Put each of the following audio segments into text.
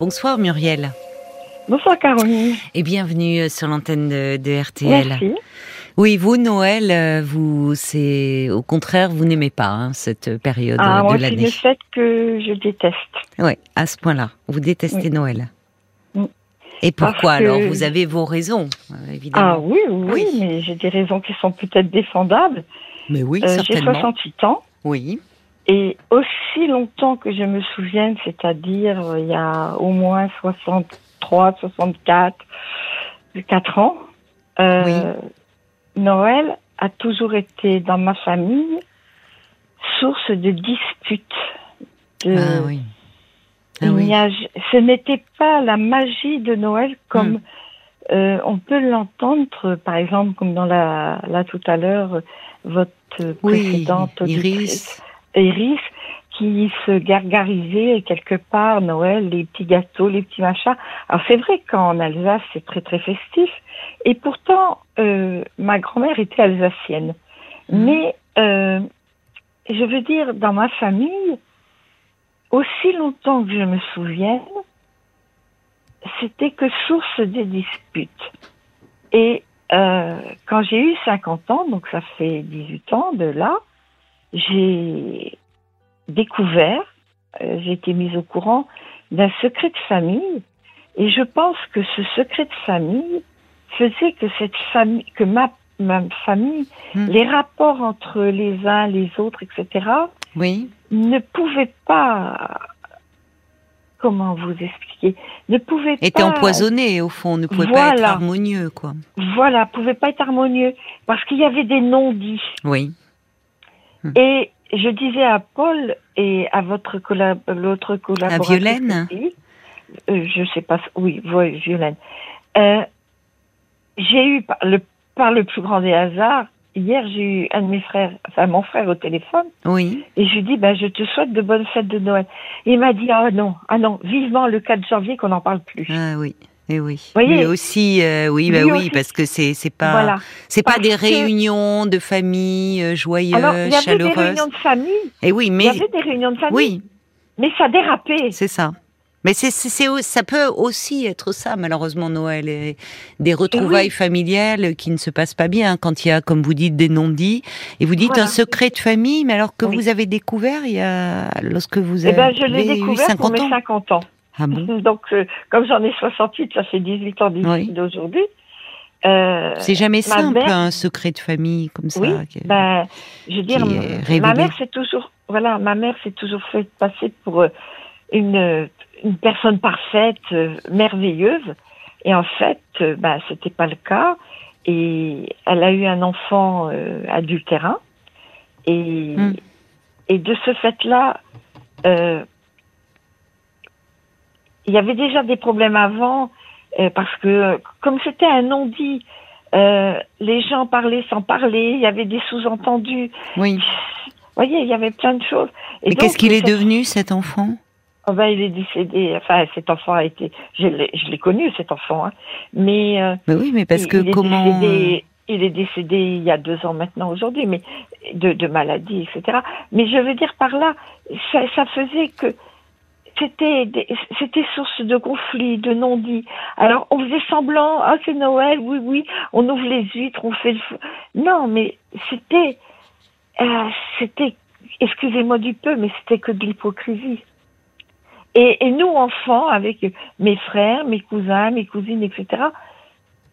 Bonsoir Muriel. Bonsoir Caroline. Et bienvenue sur l'antenne de, RTL. Merci. Oui, vous, Noël, euh, vous, c'est au contraire, vous n'aimez pas hein, cette période ah, de l'année. C'est le fait que je déteste. Oui, à ce point-là, vous détestez Noël. Mm. Et pourquoi alors? Vous avez vos raisons, euh, évidemment. Ah oui, oui, mais j'ai des raisons qui sont peut-être défendables. Mais oui, euh, certainement. J'ai 68 ans. Oui. Et aussi longtemps que je me souvienne, c'est-à-dire il y a au moins 63, 64, 4 ans, euh, Noël a toujours été dans ma famille source de disputes. De, ah oui. Ah oui. ce n'était pas la magie de Noël comme hmm. euh, on peut l'entendre, par exemple, comme dans la, là tout à l'heure, votre précédente oui, Iris. Iris qui se gargarisait quelque part Noël, les petits gâteaux, les petits machins. Alors c'est vrai qu'en Alsace c'est très très festif, et pourtant euh, ma grand-mère était alsacienne. Mmh. Mais euh, je veux dire dans ma famille, aussi longtemps que je me souvienne, c'était que source des disputes. Et euh, quand j'ai eu 50 ans, donc ça fait 18 ans de là, j'ai découvert, euh, j'ai été mise au courant d'un secret de famille, et je pense que ce secret de famille faisait que cette famille, que ma, ma famille, Hmm. les rapports entre les uns, les autres, etc., Oui. ne pouvaient pas, comment vous expliquer, ne pouvaient Était pas, empoisonné au fond, ne pouvait pas être harmonieux, quoi. voilà, pouvaient pas être harmonieux, parce qu'il y avait des non-dits. Oui. Et je disais à Paul et à votre collab l'autre collaborateur. Violaine euh, Je sais pas. Oui, oui Violaine. Euh, j'ai eu par le, par le plus grand des hasards. Hier, j'ai eu un de mes frères, enfin mon frère au téléphone, Oui. et je lui dis, ben, je te souhaite de bonnes fêtes de Noël. Et il m'a dit, ah non, ah non, vivement le 4 janvier qu'on n'en parle plus. Ah oui. Et oui. Voyez aussi, euh, oui, bah oui, aussi. parce que c'est c'est pas Voilà. c'est pas Parce des que- réunions de famille euh, joyeuses, Alors, il y avait des réunions de famille, Et oui, il y mais avait des réunions de famille, oui, mais ça dérapait. c'est ça. Mais c'est ça peut aussi être ça malheureusement Noël et des retrouvailles familiales qui ne se passent pas bien quand il y a comme vous dites des non-dits et vous dites Voilà. un secret de famille mais alors que Oui. vous avez découvert il y a lorsque vous Eh avez ben, je l'ai découvert 50 pour mes ans. 50 ans. Ah bon Donc, euh, comme j'en ai 68, ça fait 18 ans Oui. d'aujourd'hui. Euh, C'est jamais ma simple mère- un secret de famille comme ça. oui, ben, je veux dire, ma mère s'est toujours, voilà, ma mère s'est toujours fait passer pour euh, une, une personne parfaite, euh, merveilleuse. Et en fait, ben, c'était pas le cas. Et elle a eu un enfant adultérin. Et, Hmm. et de ce fait-là, euh, il y avait déjà des problèmes avant, euh, parce que euh, comme c'était un non-dit, euh, les gens parlaient sans parler, il y avait des sous-entendus. Oui. Vous voyez, il y avait plein de choses. Et Mais qu'est-ce qu'il est cette- devenu cet enfant? Oh ben, il est décédé. Enfin, cet enfant a été. Je l'ai, connu, cet enfant. Hein. Mais euh, Mais oui, mais parce il, que il est comment euh, décédé, il est décédé il y a deux ans maintenant aujourd'hui, mais de, de maladie, etc. Mais je veux dire par là, ça, ça faisait que c'était c'était source de conflits, de non-dits. Alors on faisait semblant, ah c'est Noël, oui oui, on ouvre les huîtres, on fait le. Non, mais c'était euh, c'était excusez-moi du peu, mais c'était que de l'hypocrisie. Et, et nous, enfants, avec mes frères, mes cousins, mes cousines, etc.,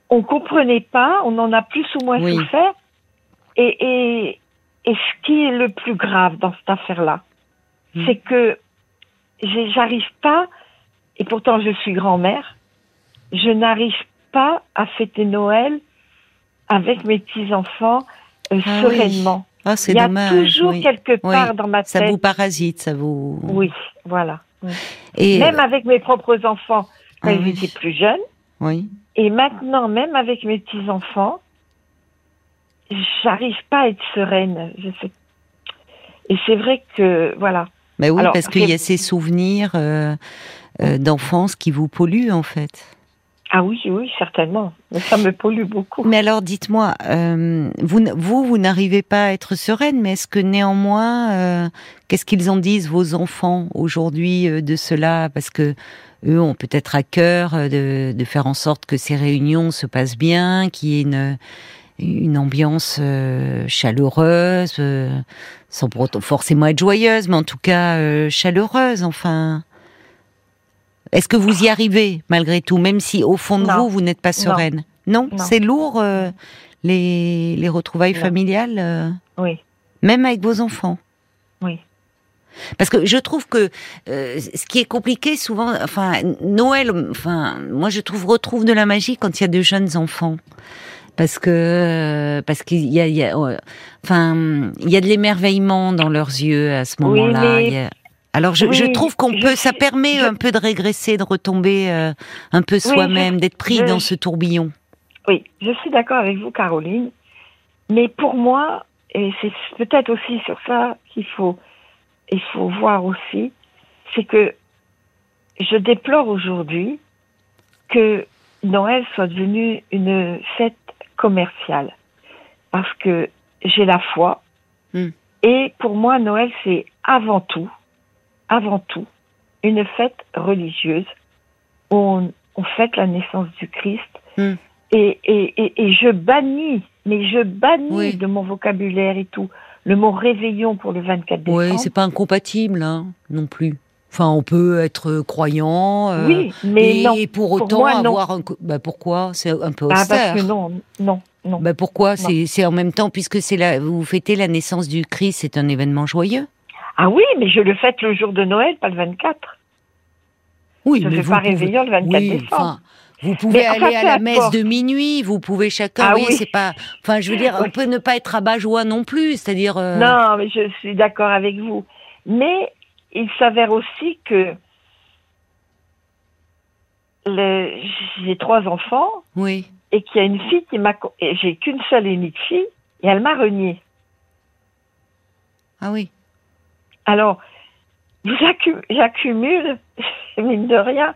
on comprenait pas, on en a plus ou moins Oui. souffert. Et, et, et ce qui est le plus grave dans cette affaire-là, Mm. c'est que j'arrive pas, et pourtant je suis grand-mère, je n'arrive pas à fêter Noël avec mes petits-enfants euh, Ah oui. sereinement. Ah, c'est Il y a dommage. toujours oui. quelque Oui. part dans ma Ça tête. vous parasite, ça vous. Oui, voilà. Et Même avec mes propres enfants, quand Ah ils oui. étaient plus jeunes, oui. et maintenant, même avec mes petits-enfants, j'arrive pas à être sereine. Je sais. Et c'est vrai que, voilà. Bah oui, Alors, parce qu'il y a ces souvenirs euh, euh, d'enfance qui vous polluent en fait. Ah oui, oui, certainement. Mais ça me pollue beaucoup. Mais alors, dites-moi, euh, vous, vous, vous n'arrivez pas à être sereine, mais est-ce que néanmoins, euh, qu'est-ce qu'ils en disent vos enfants aujourd'hui euh, de cela? Parce que eux ont peut-être à cœur de, de, faire en sorte que ces réunions se passent bien, qu'il y ait une, une ambiance chaleureuse, sans pour autant forcément être joyeuse, mais en tout cas chaleureuse. Enfin. Est-ce que vous y arrivez malgré tout, même si au fond de vous, vous n'êtes pas sereine? Non, c'est lourd euh, les, les, retrouvailles familiales euh, Oui. Même avec vos enfants? Oui. Parce que je trouve que euh, ce qui est compliqué souvent, enfin Noël, enfin moi je trouve retrouve de la magie quand il y a de jeunes enfants parce que parce qu'il y a, il y a enfin il y a de l'émerveillement dans leurs yeux à ce moment-là. Oui, alors je, je trouve qu'on peut, ça permet un peu de régresser, de retomber euh, un peu soi-même, d'être pris dans ce tourbillon. Oui, je suis d'accord avec vous, Caroline. Mais pour moi, et c'est peut-être aussi sur ça qu'il faut, il faut voir aussi, c'est que je déplore aujourd'hui que Noël soit devenu une fête commerciale. Parce que j'ai la foi. Hmm. Et pour moi, Noël, c'est avant tout avant tout une fête religieuse où on, fête la naissance du Christ. Hmm. Et, et, et, je bannis, mais je bannis de mon vocabulaire et tout, le mot réveillon pour le 24 décembre. Oui, c'est pas incompatible hein, non plus. Enfin, on peut être croyant. Euh, oui, mais et, pour autant avoir un. Bah pourquoi? C'est un peu austère. Ah, parce que non, non, non. Bah pourquoi? C'est en même temps puisque c'est la vous fêtez la naissance du Christ, c'est un événement joyeux. Ah oui, mais je le fête le jour de Noël, pas le 24. Oui, je mais ne pas réveillon le 24 décembre. Vous pouvez aller à la messe de minuit, vous pouvez chacun. Ah, oui, c'est pas. Enfin, je veux dire, on peut ne pas être à joie non plus, c'est-à-dire. Euh, non, mais je suis d'accord avec vous. Mais il s'avère aussi que j'ai trois enfants. Oui. Et qu'il y a une fille qui m'a. J'ai qu'une seule et unique fille, et elle m'a renié. Ah oui. Alors, j'accumule, mine de rien,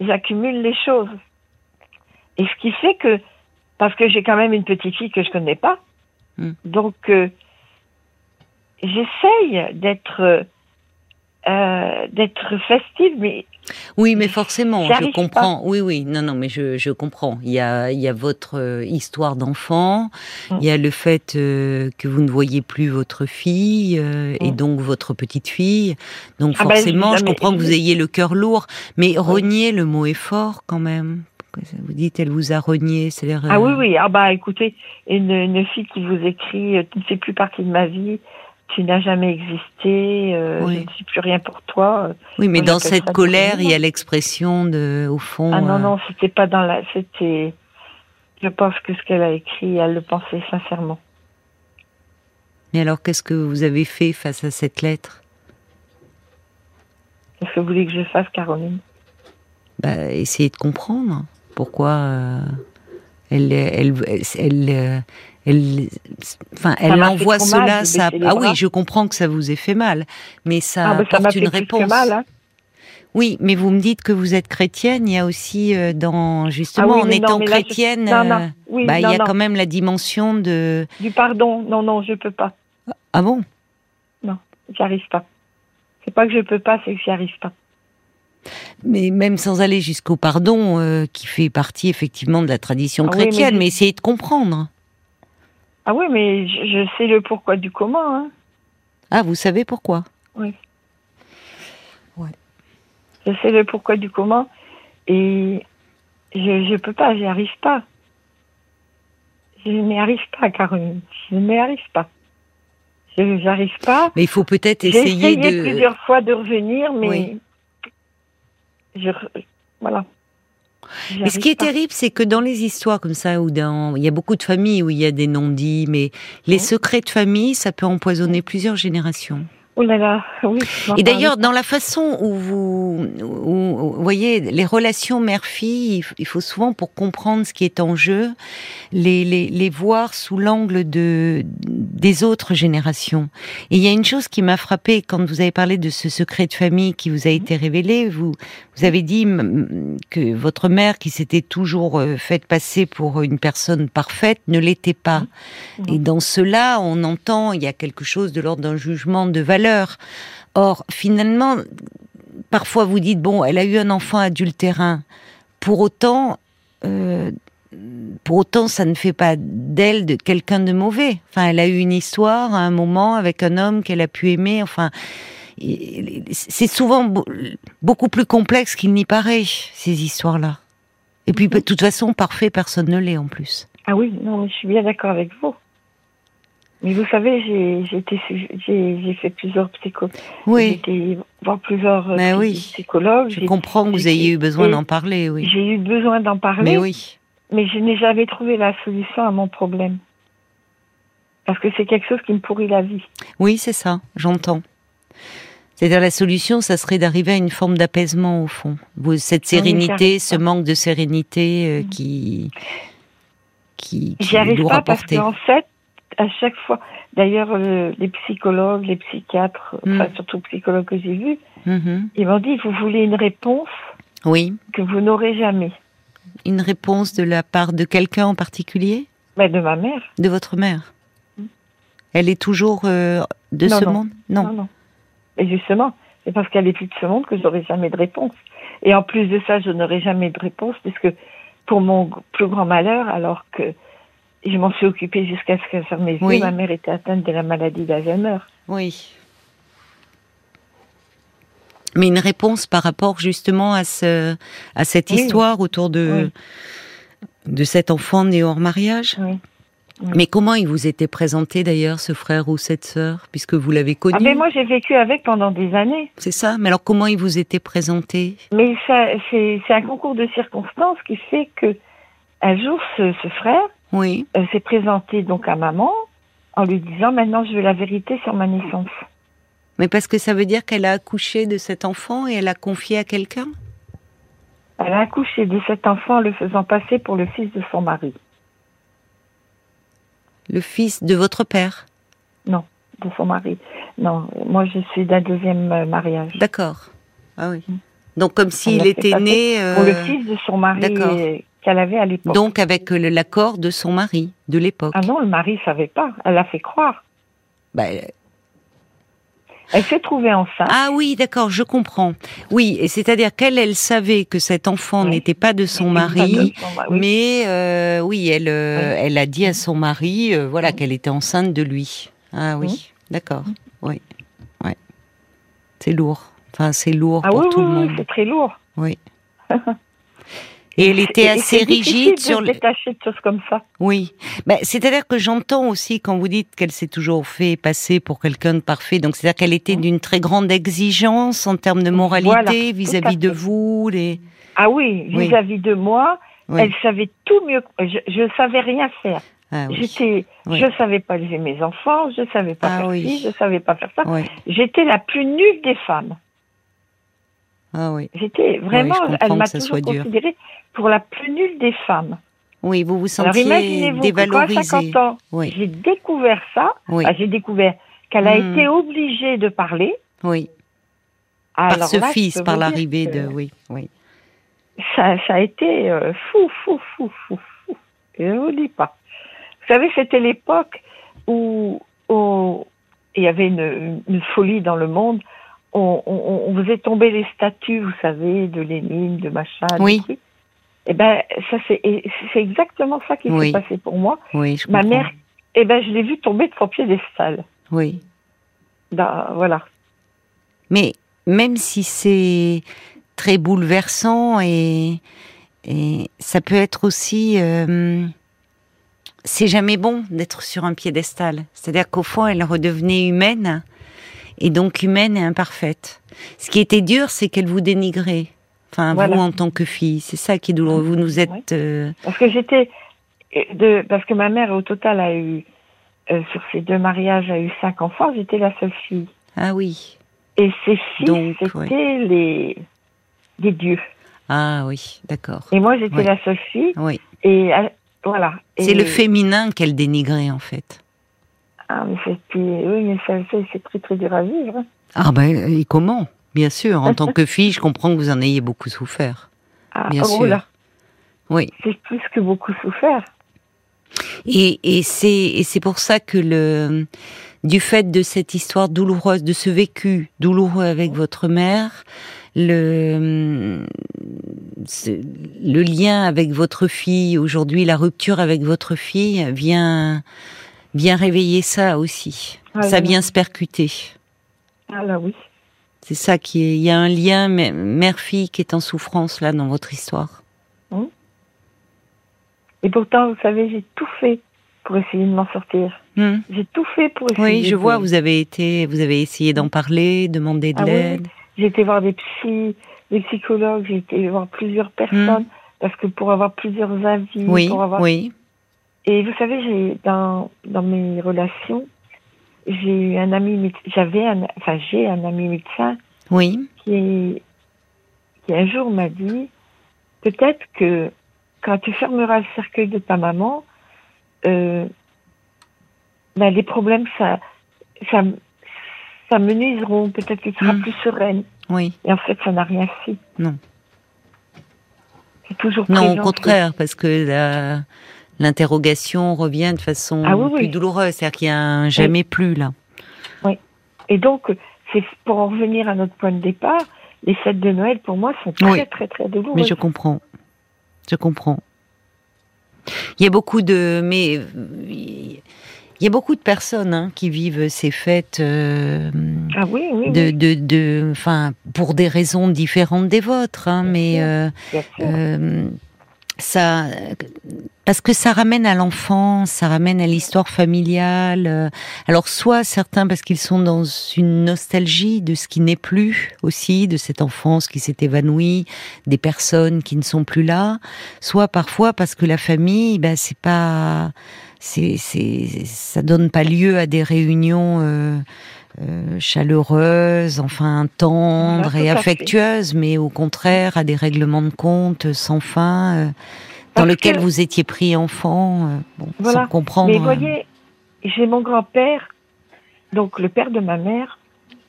j'accumule les choses. Et ce qui fait que, parce que j'ai quand même une petite fille que je connais pas, hmm. donc euh, j'essaye d'être euh, d'être festive, mais oui, mais forcément, je comprends. Oui, oui, non, non, mais je, je comprends. Il y a, il y a votre euh, histoire d'enfant, mm. il y a le fait euh, que vous ne voyez plus votre fille et mm. donc votre petite fille. Donc ah ben, forcément, je comprends que vous ayez le cœur lourd, mais renier, le mot est fort quand même. Vous dites, elle vous a renié, c'est Ah oui, oui. Ah bah écoutez, une, une fille qui vous écrit, tu ne fais plus partie de ma vie tu n'as jamais existé, euh, je ne suis plus rien pour toi. Oui, mais dans cette colère, il y a l'expression de, au fond. Ah non, euh, non, c'était pas dans la, c'était, je pense que ce qu'elle a écrit, elle le pensait sincèrement. Mais alors, qu'est-ce que vous avez fait face à cette lettre? Qu'est-ce que vous voulez que je fasse, Caroline? Bah, Essayer de comprendre pourquoi euh, elle, elle, elle, elle, enfin, elle envoie cela. Ça, ah oui, je comprends que ça vous ait fait mal, mais ça ah, bah, apporte une réponse. Mal, hein. Oui, mais vous me dites que vous êtes chrétienne. Il y a aussi euh, dans justement ah en étant chrétienne, bah, il y a quand même la dimension de du pardon. Non, non, je peux pas. Ah bon? Non, j'y arrive pas. C'est pas que je peux pas, c'est que j'y arrive pas. Mais même sans aller jusqu'au pardon, euh, qui fait partie effectivement de la tradition ah chrétienne, mais, essayer de comprendre. Ah oui, mais je, sais le pourquoi du comment. Hein. Ah, vous savez pourquoi? Oui. Ouais. Je sais le pourquoi du comment et je ne peux pas, j'y arrive pas. Je n'y arrive pas, Caroline. Je n'y arrive pas. Je n'arrive pas. Mais il faut peut-être essayer de. J'ai essayé plusieurs fois de revenir, mais je, voilà. Mais ce qui est terrible, c'est que dans les histoires comme ça, où dans, il y a beaucoup de familles où il y a des non-dits, mais les secrets de famille, ça peut empoisonner plusieurs générations. Oh là là, oui. Et d'ailleurs, dans la façon où vous, vous voyez, les relations mère-fille, il faut souvent, pour comprendre ce qui est en jeu, les, les, les voir sous l'angle de des autres générations. Et il y a une chose qui m'a frappée quand vous avez parlé de ce secret de famille qui vous a été révélé. Vous, vous avez dit que votre mère, qui s'était toujours euh, faite passer pour une personne parfaite, ne l'était pas. Et dans cela, on entend, il y a quelque chose de l'ordre d'un jugement de valeur Or, finalement, parfois vous dites, bon, elle a eu un enfant adultérin. Pour autant, euh, pour autant, ça ne fait pas d'elle de quelqu'un de mauvais. Enfin, elle a eu une histoire à un moment avec un homme qu'elle a pu aimer. Enfin, c'est souvent beaucoup plus complexe qu'il n'y paraît, ces histoires-là. Et puis, de toute façon, parfait, personne ne l'est en plus. Ah oui, non, je suis bien d'accord avec vous. Mais vous savez, j'ai fait plusieurs psychologues. Oui. J'ai été voir plusieurs euh, oui. psychologues. Je comprends que vous ayez eu besoin d'en parler, oui. J'ai eu besoin d'en parler. Mais oui. Mais je n'ai jamais trouvé la solution à mon problème. Parce que c'est quelque chose qui me pourrit la vie. Oui, c'est ça, j'entends. C'est-à-dire la solution, ça serait d'arriver à une forme d'apaisement au fond. Cette sérénité, ce manque de sérénité euh, qui qui, qui J'y arrive pas parce qu'en fait, à chaque fois. D'ailleurs, euh, les psychologues, les psychiatres, mm. enfin surtout psychologues que j'ai vus, mm-hmm. ils m'ont dit vous voulez une réponse oui. que vous n'aurez jamais. Une réponse de la part de quelqu'un en particulier? Ben, De ma mère. De votre mère? Mm. Elle est toujours euh, de ce monde? Non. non. Non, Et justement, c'est parce qu'elle est plus de ce monde que je n'aurai jamais de réponse. Et en plus de ça, je n'aurai jamais de réponse puisque pour mon plus grand malheur, alors que je m'en suis occupée jusqu'à ce que ça. Ma mère était atteinte de la maladie d'Alzheimer. Oui. Mais une réponse par rapport justement à, ce, à cette histoire autour de, de cet enfant né hors mariage? Oui. Mais comment il vous était présenté d'ailleurs, ce frère ou cette sœur, puisque vous l'avez connu? ah, mais Moi, j'ai vécu avec pendant des années. C'est ça. Mais alors, comment il vous était présenté? Mais c'est un concours de circonstances qui fait que un jour, ce, ce frère oui. Euh, s'est présentée donc à maman en lui disant maintenant je veux la vérité sur ma naissance. Mais parce que ça veut dire qu'elle a accouché de cet enfant et elle a confié à quelqu'un? Elle a accouché de cet enfant en le faisant passer pour le fils de son mari. Le fils de votre père? Non, de son mari. Non, moi je suis d'un deuxième euh, mariage. D'accord. Ah oui. Mm. Donc comme s'il était né. Pour le euh, fils de son mari qu'elle avait à l'époque. Donc avec l'accord de son mari de l'époque. Ah non, le mari savait pas. Elle l'a fait croire. Bah, elle s'est trouvée enceinte. Ah oui, d'accord, je comprends. Oui, et c'est-à-dire qu'elle, elle savait que cet enfant n'était pas de son mari, mais euh, oui, elle, euh, elle a dit à son mari, euh, voilà, qu'elle était enceinte de lui. Ah oui, d'accord. Oui, ouais. C'est lourd. Enfin, c'est lourd ah pour tout le monde. C'est très lourd. Oui. Et elle était assez rigide sur le. détacher de choses comme ça. Oui, ben, c'est-à-dire que j'entends aussi quand vous dites qu'elle s'est toujours fait passer pour quelqu'un de parfait. Donc c'est-à-dire qu'elle était d'une très grande exigence en termes de moralité vis-à-vis de vous. Les... Ah oui, vis-à-vis de moi, elle savait tout mieux. Je, ne savais rien faire. Ah J'étais, je savais pas élever mes enfants, je savais pas ah faire ci, je savais pas faire ça. J'étais la plus nulle des femmes. Ah oui. J'étais vraiment, elle m'a toujours considérée pour la plus nulle des femmes. Oui, vous vous sentiez dévalorisée. À 50 ans, oui. j'ai découvert ça. Oui. Ah, j'ai découvert qu'elle a hmm. été obligée de parler. Oui. par ce fils, par l'arrivée de, oui, oui. Ça, ça a été euh, fou, fou, fou, fou, fou. Je ne vous dis pas. Vous savez, c'était l'époque où, où, il y avait une, une, folie dans le monde. On, on, on, faisait tomber les statues, vous savez, de Lénine, de machin. Oui. Eh ben, ça c'est c'est exactement ça qui s'est passé pour moi. Oui, je Ma mère, eh ben, je l'ai vue tomber de son piédestal. Oui. Ben, voilà. Mais même si c'est très bouleversant et, et ça peut être aussi, euh, c'est jamais bon d'être sur un piédestal. C'est-à-dire qu'au fond, elle redevenait humaine et donc humaine et imparfaite. Ce qui était dur, c'est qu'elle vous dénigrait. Enfin, vous en tant que fille, c'est ça qui est douloureux. Vous nous êtes. Euh, parce que j'étais de parce que ma mère au total a eu euh, sur ses deux mariages a eu cinq enfants. J'étais la seule fille. Ah oui. Et ces filles, c'était les, des dieux. Ah oui, d'accord. Et moi, j'étais la seule fille. Oui. Et euh, voilà. C'est le féminin qu'elle dénigrait, en fait. Ah, mais c'était, oui, mais c'est très, très dur à vivre. Ah ben, et comment Bien sûr, en tant que fille, je comprends que vous en ayez beaucoup souffert. Ah, Bien oh sûr. là. Oui. C'est plus que beaucoup souffert. Et, et c'est pour ça que le du fait de cette histoire douloureuse, de ce vécu douloureux avec votre mère, le le lien avec votre fille aujourd'hui, la rupture avec votre fille vient vient réveiller ça aussi. Ah, ça oui. vient se percuter. Ah là, oui. C'est ça qui est. Il y a un lien mè- mère-fille qui est en souffrance là dans votre histoire. Et pourtant, vous savez, j'ai tout fait pour essayer de m'en sortir. Hmm. J'ai tout fait pour essayer. Oui, je vois. Vous avez été, vous avez essayé d'en parler, demander de Ah oui, l'aide. J'ai été voir des psys, des psychologues, j'ai été voir plusieurs personnes, parce que pour avoir plusieurs avis, Hmm. Oui, pour avoir... oui. Et vous savez, j'ai dans dans mes relations, j'ai eu un ami, j'avais un, enfin j'ai un ami médecin Oui. qui qui un jour m'a dit, peut-être que quand tu fermeras le cercueil de ta maman, euh, ben, les problèmes ça ça ça me nuiseront, peut-être que tu seras Mm. plus sereine. Oui. Et en fait, ça n'a rien fait. Non. C'est toujours Non, au contraire, parce que la- l'interrogation revient de façon Ah oui, plus oui. douloureuse. C'est-à-dire qu'il y a un jamais plus là. Et donc, c'est pour en revenir à notre point de départ, les fêtes de Noël, pour moi, sont très, Oui. très, très douloureuses. Mais je comprends. Je comprends. Il y a beaucoup de, mais il y a beaucoup de personnes hein, qui vivent ces fêtes euh, Ah oui, oui, de, oui, de, de, enfin, pour des raisons différentes des vôtres, hein, mais euh, euh, ça, parce que ça ramène à l'enfance, ça ramène à l'histoire familiale. euh, Alors soit certains parce qu'ils sont dans une nostalgie de ce qui n'est plus aussi, de cette enfance qui s'est évanouie, des personnes qui ne sont plus là, soit parfois parce que la famille, ben c'est pas, c'est, c'est, ça donne pas lieu à des réunions. euh, euh, chaleureuses, enfin tendres Voilà, et affectueuses, mais au contraire à des règlements de compte sans fin, euh, dans lequel que- vous étiez pris enfant, euh, bon, Voilà. sans comprendre. Mais voyez, j'ai mon grand-père, donc le père de ma mère,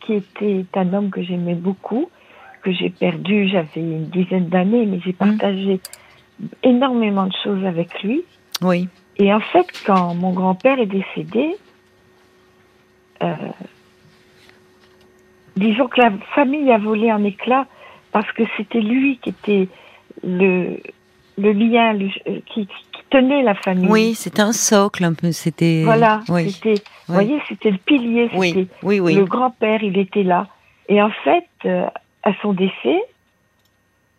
qui était un homme que j'aimais beaucoup, que j'ai perdu, j'avais une dizaine d'années, mais Mmh. j'ai partagé énormément de choses avec lui. Oui, Et en fait, quand mon grand-père est décédé, disons que la famille a volé en éclats parce que c'était lui qui était le, le lien le- euh, qui, qui tenait la famille. oui, c'était un socle un peu. C'était. Voilà, Oui, c'était, vous voyez, c'était le pilier, c'était oui, oui. le grand-père, il était là. Et en fait, euh, à son décès,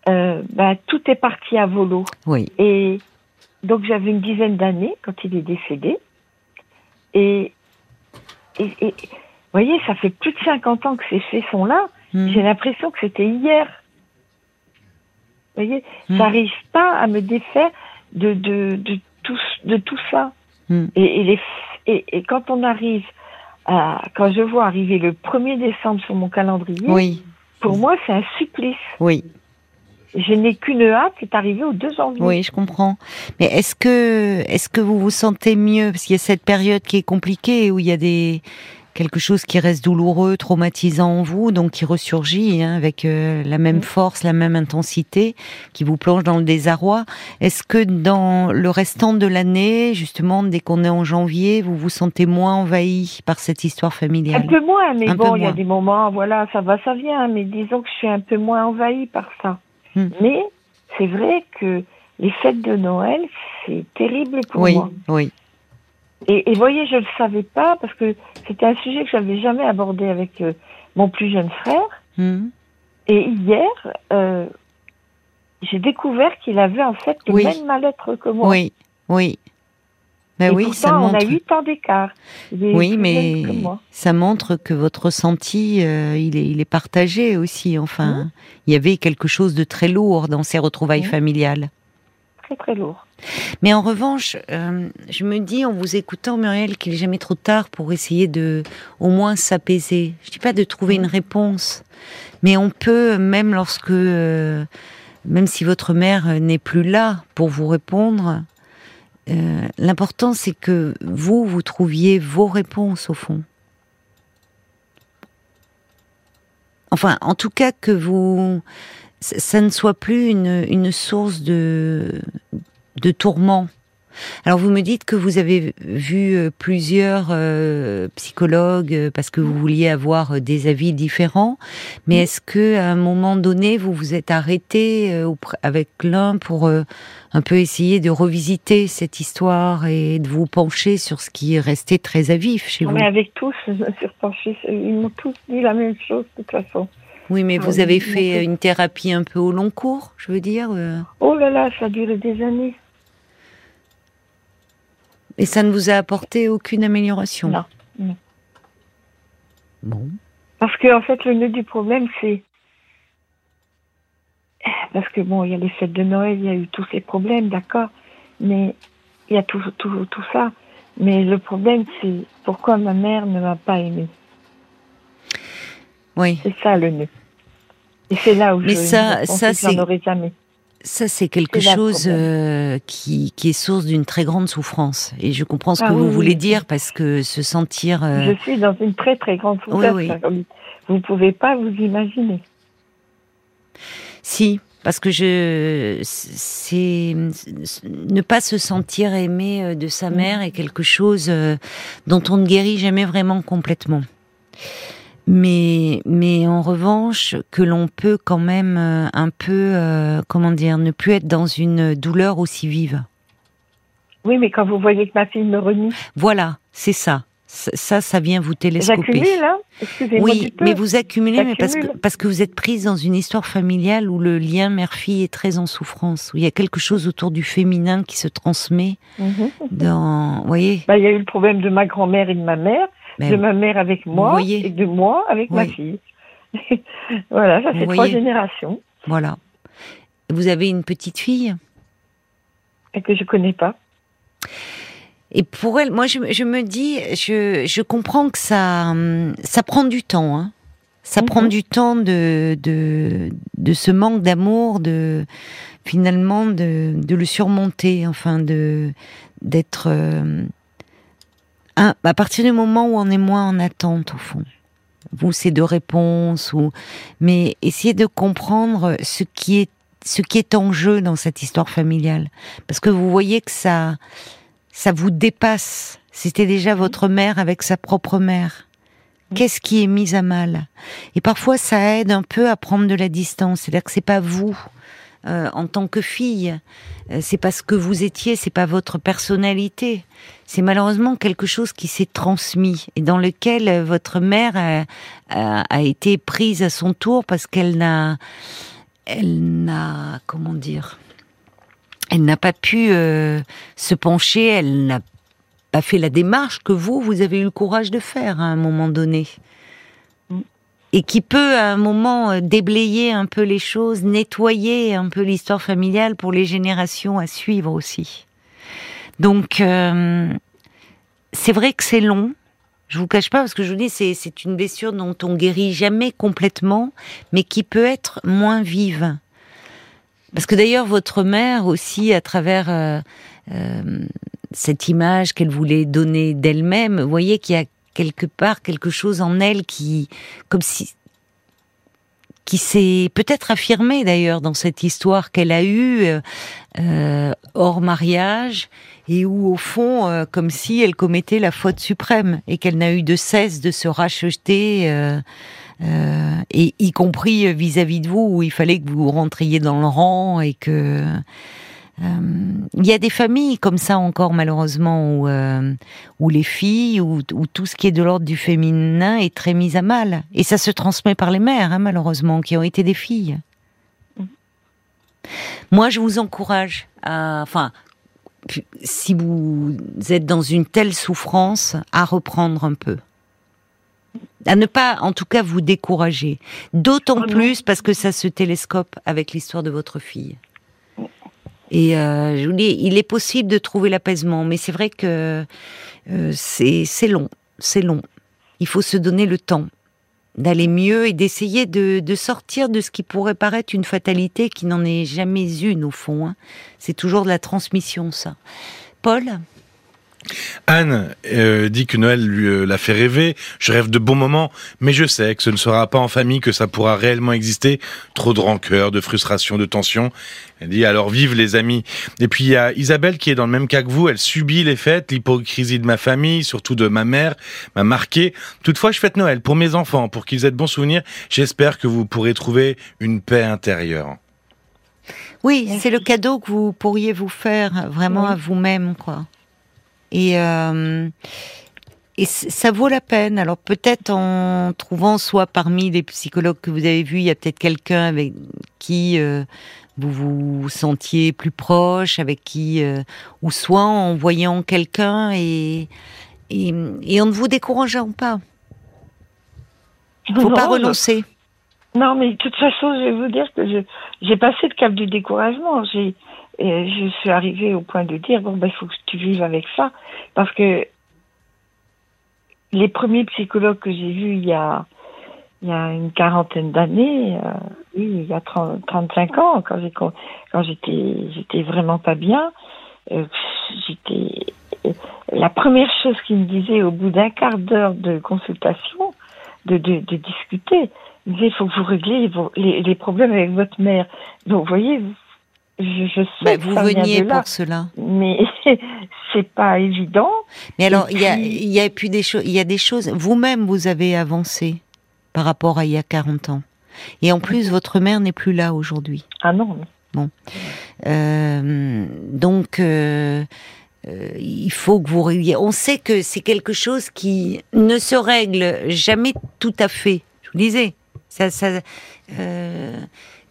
euh, ben, tout est parti à volo. oui. Et donc j'avais une dizaine d'années quand il est décédé. Et, et, et vous voyez, ça fait plus de 50 ans que ces faits sont là. Hmm. J'ai l'impression que c'était hier. Vous voyez, ça n'arrive pas à me défaire de, de, de, tout, de tout ça. Hmm. Et, et, les, et, et quand on arrive à, quand je vois arriver le 1er décembre sur mon calendrier, Oui, pour moi c'est un supplice. oui, Je n'ai qu'une hâte, c'est arrivé au 2 janvier. oui, je comprends. Mais est-ce que, est-ce que vous vous sentez mieux? Parce qu'il y a cette période qui est compliquée où il y a des quelque chose qui reste douloureux, traumatisant en vous, donc qui ressurgit hein, avec euh, la même Mm. force, la même intensité, qui vous plonge dans le désarroi. Est-ce que dans le restant de l'année, justement, dès qu'on est en janvier, vous vous sentez moins envahi par cette histoire Un familiale peu moins, mais Un bon, il y a des moments, voilà, ça va, ça vient, mais disons que je suis un peu moins envahie par ça. Hmm. Mais c'est vrai que les fêtes de Noël, c'est terrible pour Oui, moi. oui, Et, et voyez, je ne le savais pas parce que c'était un sujet que j'avais jamais abordé avec euh, mon plus jeune frère. Hmm. Et hier, euh, j'ai découvert qu'il avait en fait le Oui. même mal-être que moi. oui, oui. Ben Et oui, pourtant, ça on montre. a huit ans d'écart. Oui, mais ça montre que votre ressenti, euh, il, est, il est partagé aussi. Enfin, il y avait quelque chose de très lourd dans ces retrouvailles Mhm. familiales. Très très lourd. Mais en revanche, euh, je me dis en vous écoutant, Muriel, qu'il n'est jamais trop tard pour essayer de au moins s'apaiser. Je dis pas de trouver une réponse, mais on peut même lorsque, euh, même si votre mère n'est plus là pour vous répondre, euh, l'important c'est que vous vous trouviez vos réponses au fond. Enfin, en tout cas que vous ça ne soit plus une, une source de, de tourment. Alors vous me dites que vous avez vu euh, plusieurs euh, psychologues euh, parce que vous vouliez avoir des avis différents, mais est-ce que à un moment donné vous vous êtes arrêté avec l'un pour un peu essayer de revisiter cette histoire et de vous pencher sur ce qui est resté très à vif chez vous? Mais avec tous, je me suis ils m'ont tous dit la même chose de toute façon. Oui, mais vous avez fait une thérapie un peu au long cours, je veux dire Oh là là, ça a duré des années. Et ça ne vous a apporté aucune amélioration? Non. Bon. Parce que en fait, le nœud du problème, c'est parce que bon, il y a les fêtes de Noël, il y a eu tous ces problèmes, d'accord, mais il y a tout, tout, tout ça. Mais le problème, c'est pourquoi ma mère ne m'a pas aimée? Oui. C'est ça le nœud. Et c'est là où mais je ça, ça c'est jamais. Ça, c'est quelque chose euh, qui, qui, est source d'une très grande souffrance. Et je comprends ce ah que vous voulez dire parce que se sentir. Euh, je suis dans une très très grande souffrance. Oui, oui. Vous pouvez pas vous imaginer. Si, parce que je, c'est ne pas se sentir aimé euh, de sa mm. mère est quelque chose dont on ne guérit jamais vraiment complètement mais mais en revanche que l'on peut quand même euh, un peu euh, comment dire ne plus être dans une douleur aussi vive. Oui, mais quand vous voyez que ma fille me renie. Voilà, c'est ça. Ça, ça vient vous télescoper. J'accumule, hein Oui, mais vous accumulez, mais parce que, parce que vous êtes prise dans une histoire familiale où le lien mère-fille est très en souffrance, où il y a quelque chose autour du féminin qui se transmet mhm. dans, voyez bah, Il y a eu le problème de ma grand-mère et de ma mère, de ma mère avec moi et de moi avec ma fille. voilà, ça fait trois générations. Voilà. Vous avez une petite fille? Et que je connais pas. Et pour elle, moi, je, me dis, je, je, comprends que ça, ça prend du temps. Hein. Ça mhm. prend du temps de, de, de ce manque d'amour, de finalement de, de, le surmonter, enfin de d'être euh, à partir du moment où on est moins en attente, au fond. Vous, c'est de réponses, ou, mais essayez de comprendre ce qui est, ce qui est en jeu dans cette histoire familiale. Parce que vous voyez que ça, ça vous dépasse. C'était déjà votre mère avec sa propre mère. Qu'est-ce qui est mis à mal? Et parfois, ça aide un peu à prendre de la distance. C'est-à-dire que c'est pas vous euh, en tant que fille. Euh, c'est parce que vous étiez, c'est pas votre personnalité. C'est malheureusement quelque chose qui s'est transmis et dans lequel euh, votre mère a, été prise à son tour parce qu'elle n'a, elle n'a, comment dire, elle n'a pas pu se pencher, elle n'a pas fait la démarche que vous, vous avez eu le courage de faire à un moment donné et qui peut à un moment euh, déblayer un peu les choses, nettoyer un peu l'histoire familiale pour les générations à suivre aussi. Donc euh, c'est vrai que c'est long. Je vous cache pas parce que je vous dis c'est c'est une blessure dont on guérit jamais complètement, mais qui peut être moins vive. Parce que d'ailleurs votre mère aussi à travers euh, cette image qu'elle voulait donner d'elle-même, vous voyez qu'il y a quelque part quelque chose en elle qui, comme si, qui s'est peut-être affirmé d'ailleurs dans cette histoire qu'elle a eue euh, hors mariage et où au fond, euh, comme si elle commettait la faute suprême et qu'elle n'a eu de cesse de se racheter. Euh, et y compris vis-à-vis de vous où il fallait que vous rentriez dans le rang et que euh, il y a des familles comme ça encore malheureusement où, euh, où les filles ou où, tout ce qui est de l'ordre du féminin est très mis à mal et ça se transmet par les mères hein, malheureusement qui ont été des filles. Mm. Moi je vous encourage à enfin si vous êtes dans une telle souffrance à reprendre un peu à ne pas, en tout cas, vous décourager. D'autant oh plus parce que ça se télescope avec l'histoire de votre fille Et euh, je vous dis, il est possible de trouver l'apaisement, mais c'est vrai que euh, c'est long, c'est long. Il faut se donner le temps d'aller mieux et d'essayer de, de, sortir de ce qui pourrait paraître une fatalité qui n'en est jamais une au fond. Hein. C'est toujours de la transmission, ça. Paul? Anne euh, dit que Noël lui euh, l'a fait rêver. Je rêve de bons moments, mais je sais que ce ne sera pas en famille que ça pourra réellement exister. Trop de rancœur, de frustration, de tension. Elle dit alors vive les amis. Et puis il y a Isabelle qui est dans le même cas que vous. Elle subit les fêtes, l'hypocrisie de ma famille, surtout de ma mère, m'a marqué. Toutefois, je fête Noël pour mes enfants, pour qu'ils aient de bons souvenirs. J'espère que vous pourrez trouver une paix intérieure. Oui, c'est le cadeau que vous pourriez vous faire vraiment à vous-même, quoi. Et, euh, et ça vaut la peine. Alors peut-être en trouvant soit parmi les psychologues que vous avez vus, il y a peut-être quelqu'un avec qui euh, vous vous sentiez plus proche, avec qui, euh, ou soit en voyant quelqu'un et, et, et en ne vous décourageant pas. Il faut pas renoncer. Non, mais de toute façon, je vais vous dire que j'ai passé le cap du découragement. J'ai et je suis arrivée au point de dire bon ben il faut que tu vives avec ça parce que les premiers psychologues que j'ai vus il y a il y a une quarantaine d'années, euh, oui, il y a 30, 35 ans, quand j'ai quand j'étais j'étais vraiment pas bien, euh, j'étais la première chose qu'ils me disaient au bout d'un quart d'heure de consultation, de, de, de discuter, il faut que vous régliez les, les, problèmes avec votre mère. Donc vous voyez, je, je sais bah, vous veniez pour cela. Mais c'est pas évident. Mais alors, il y a, y a puis des choses, il y a des choses, vous-même, vous avez avancé par rapport à il y a 40 ans. Et en plus, votre mère n'est plus là aujourd'hui. Ah non. Bon. Euh, donc, euh, euh, il faut que vous On sait que c'est quelque chose qui ne se règle jamais tout à fait. Je vous disais. Ça, ça,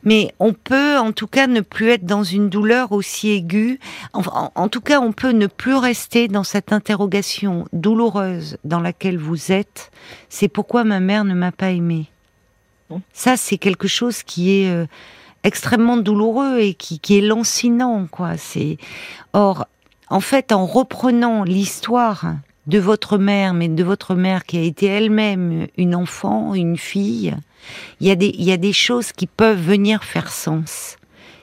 mais on peut en tout cas ne plus être dans une douleur aussi aiguë. En, tout cas, on peut ne plus rester dans cette interrogation douloureuse dans laquelle vous êtes. C'est pourquoi ma mère ne m'a pas aimé. Ça, c'est quelque chose qui est euh, extrêmement douloureux et qui, qui est lancinant, quoi. C'est or, en fait, en reprenant l'histoire de votre mère, mais de votre mère qui a été elle-même une enfant, une fille, il y, a des, il y a des choses qui peuvent venir faire sens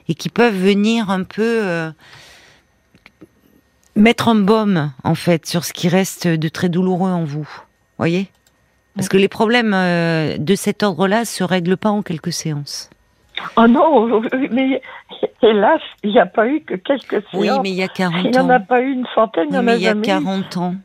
et qui peuvent venir un peu euh, mettre un baume, en fait, sur ce qui reste de très douloureux en vous. Voyez? Parce que les problèmes euh, de cet ordre-là se règlent pas en quelques séances. Oh non, mais hélas, il n'y a pas eu que quelques séances. Oui, mais il y a 40 ans. Il n'y en a pas eu une centaine, il y en a mais il y a 40 ans.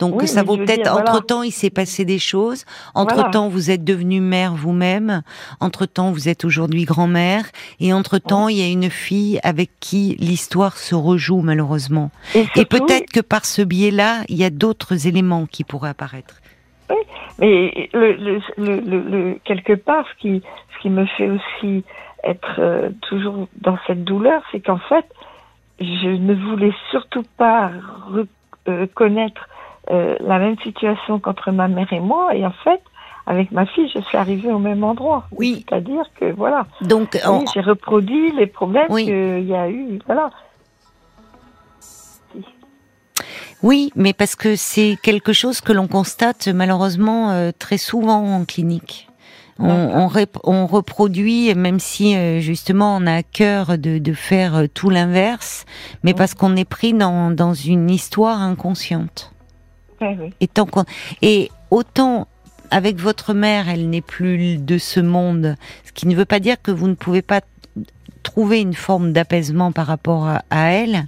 Donc ça vaut peut-être. Entre temps, il s'est passé des choses. Entre temps, vous êtes devenue mère vous-même. Entre temps, vous êtes aujourd'hui grand-mère. Et entre temps, il y a une fille avec qui l'histoire se rejoue malheureusement. Et, peut-être que par ce biais-là, il y a d'autres éléments qui pourraient apparaître. Oui, mais le, le, quelque part, ce qui, ce qui me fait aussi être euh, toujours dans cette douleur, c'est qu'en fait, je ne voulais surtout pas reconnaître euh, la même situation qu'entre ma mère et moi. Et en fait, avec ma fille, je suis arrivée au même endroit. Oui. C'est-à-dire que voilà. Donc, j'ai reproduit les problèmes qu'il y a eu. Voilà. Oui, mais parce que c'est quelque chose que l'on constate malheureusement euh, très souvent en clinique. On, on, reproduit, même si euh, justement on a à cœur de, de faire tout l'inverse, mais parce qu'on est pris dans, dans une histoire inconsciente. Et, tant et autant avec votre mère, elle n'est plus de ce monde, ce qui ne veut pas dire que vous ne pouvez pas trouver une forme d'apaisement par rapport à, elle,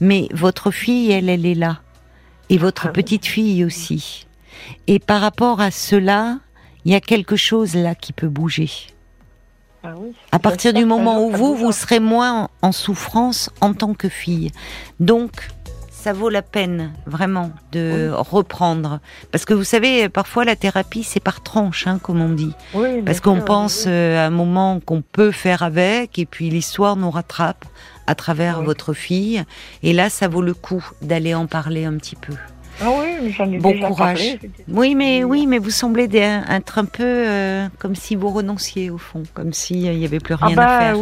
mais votre fille, elle, elle est là. Et votre ah petite fille aussi. Et par rapport à cela, il y a quelque chose là qui peut bouger. Ah à partir du moment où vous, vous serez moins en souffrance en tant que fille. Donc, ça vaut la peine vraiment de reprendre. Parce que vous savez, parfois la thérapie, c'est par tranche, hein, comme on dit. Parce qu'on pense euh, à un moment qu'on peut faire avec, et puis l'histoire nous rattrape à travers votre fille. Et là, ça vaut le coup d'aller en parler un petit peu. Ah oui, j'en ai bon courage. oui, mais oui, mais vous semblez être un peu euh, comme si vous renonciez au fond, comme s'il n'y avait plus rien ah à bah faire.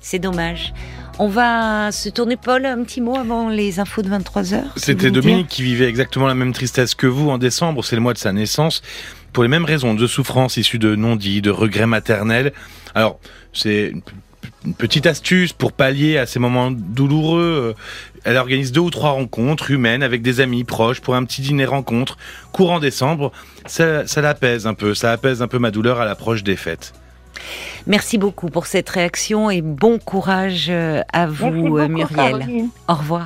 C'est dommage. On va se tourner, Paul, un petit mot avant les infos de 23h. C'était Dominique qui vivait exactement la même tristesse que vous en décembre, c'est le mois de sa naissance, pour les mêmes raisons de souffrance issues de non-dits, de regrets maternels. Alors, c'est une petite astuce pour pallier à ces moments douloureux. Elle organise deux ou trois rencontres humaines avec des amis proches pour un petit dîner rencontre courant décembre. Ça, ça l'apaise un peu, ça apaise un peu ma douleur à l'approche des fêtes. Merci beaucoup pour cette réaction et bon courage euh, à vous, beaucoup, Muriel. Au revoir.